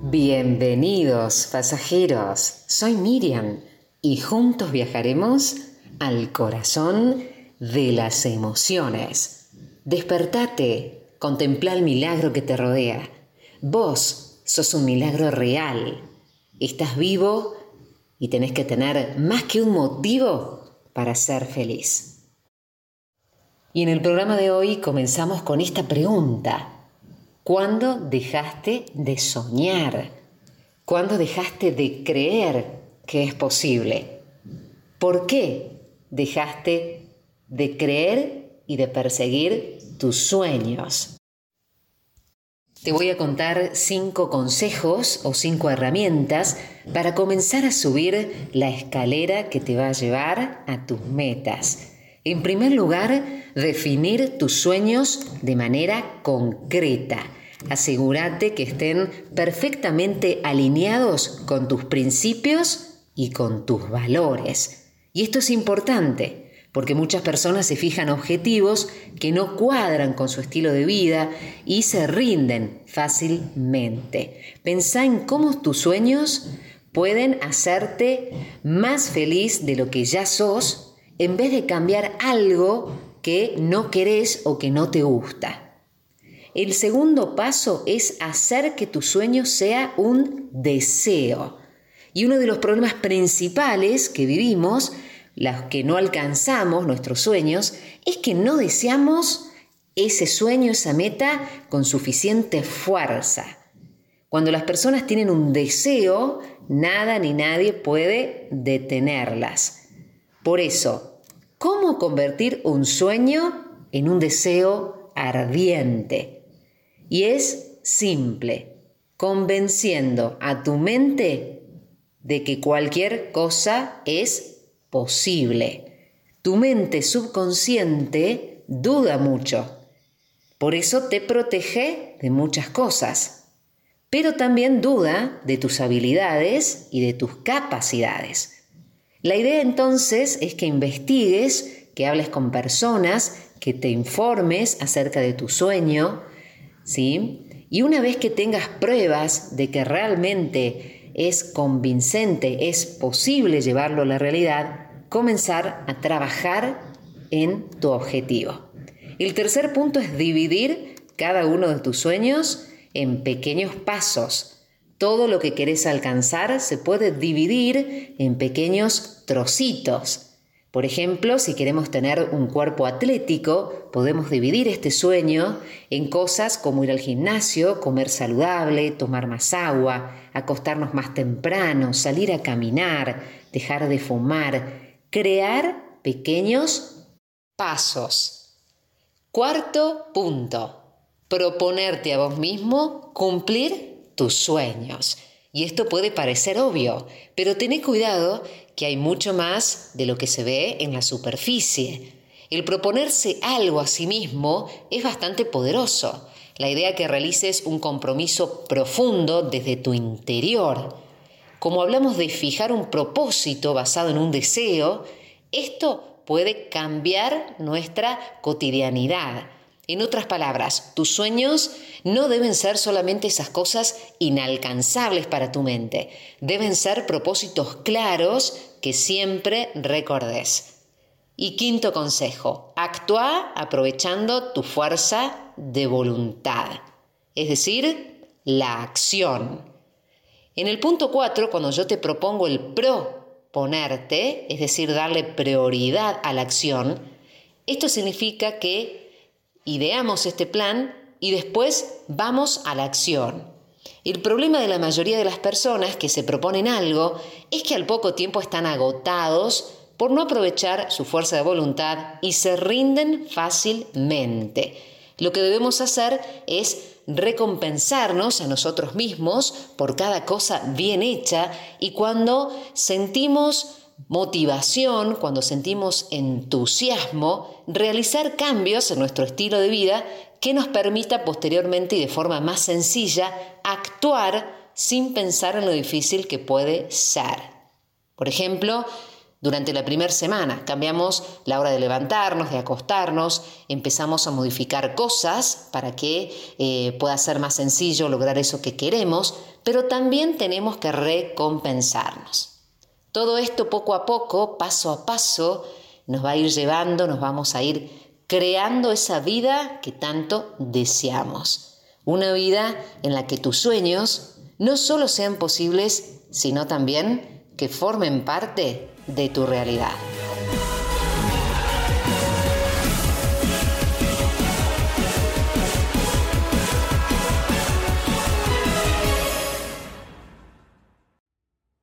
Bienvenidos pasajeros, soy Miriam y juntos viajaremos al corazón de las emociones. Despertate, contempla el milagro que te rodea. Vos sos un milagro real. Estás vivo y tenés que tener más que un motivo para ser feliz. Y en el programa de hoy comenzamos con esta pregunta. ¿Cuándo dejaste de soñar? ¿Cuándo dejaste de creer que es posible? ¿Por qué dejaste de creer y de perseguir tus sueños? Te voy a contar cinco consejos o cinco herramientas para comenzar a subir la escalera que te va a llevar a tus metas. En primer lugar, definir tus sueños de manera concreta. Asegúrate que estén perfectamente alineados con tus principios y con tus valores. Y esto es importante, porque muchas personas se fijan objetivos que no cuadran con su estilo de vida y se rinden fácilmente. Pensá en cómo tus sueños pueden hacerte más feliz de lo que ya sos en vez de cambiar algo que no querés o que no te gusta. El segundo paso es hacer que tu sueño sea un deseo. Y uno de los problemas principales que vivimos, los que no alcanzamos nuestros sueños, es que no deseamos ese sueño, esa meta con suficiente fuerza. Cuando las personas tienen un deseo, nada ni nadie puede detenerlas. Por eso, ¿cómo convertir un sueño en un deseo ardiente? Y es simple, convenciendo a tu mente de que cualquier cosa es posible. Tu mente subconsciente duda mucho. Por eso te protege de muchas cosas. Pero también duda de tus habilidades y de tus capacidades. La idea entonces es que investigues, que hables con personas, que te informes acerca de tu sueño, ¿sí? Y una vez que tengas pruebas de que realmente es convincente, es posible llevarlo a la realidad, comenzar a trabajar en tu objetivo. El tercer punto es dividir cada uno de tus sueños en pequeños pasos. Todo lo que querés alcanzar se puede dividir en pequeños trocitos. Por ejemplo, si queremos tener un cuerpo atlético, podemos dividir este sueño en cosas como ir al gimnasio, comer saludable, tomar más agua, acostarnos más temprano, salir a caminar, dejar de fumar, crear pequeños pasos. Cuarto punto, proponerte a vos mismo cumplir tus sueños. Y esto puede parecer obvio, pero tened cuidado que hay mucho más de lo que se ve en la superficie. El proponerse algo a sí mismo es bastante poderoso. La idea que realices un compromiso profundo desde tu interior. Como hablamos de fijar un propósito basado en un deseo, esto puede cambiar nuestra cotidianidad en otras palabras, tus sueños no deben ser solamente esas cosas inalcanzables para tu mente, deben ser propósitos claros que siempre recordes. Y quinto consejo, actúa aprovechando tu fuerza de voluntad, es decir, la acción. En el punto 4, cuando yo te propongo el proponerte, es decir, darle prioridad a la acción, esto significa que ideamos este plan y después vamos a la acción. El problema de la mayoría de las personas que se proponen algo es que al poco tiempo están agotados por no aprovechar su fuerza de voluntad y se rinden fácilmente. Lo que debemos hacer es recompensarnos a nosotros mismos por cada cosa bien hecha y cuando sentimos motivación, cuando sentimos entusiasmo, realizar cambios en nuestro estilo de vida que nos permita posteriormente y de forma más sencilla actuar sin pensar en lo difícil que puede ser. Por ejemplo, durante la primera semana. Cambiamos la hora de levantarnos, de acostarnos, empezamos a modificar cosas para que eh, pueda ser más sencillo lograr eso que queremos, pero también tenemos que recompensarnos. Todo esto poco a poco, paso a paso, nos va a ir llevando, nos vamos a ir creando esa vida que tanto deseamos. Una vida en la que tus sueños no solo sean posibles, sino también que formen parte de tu realidad.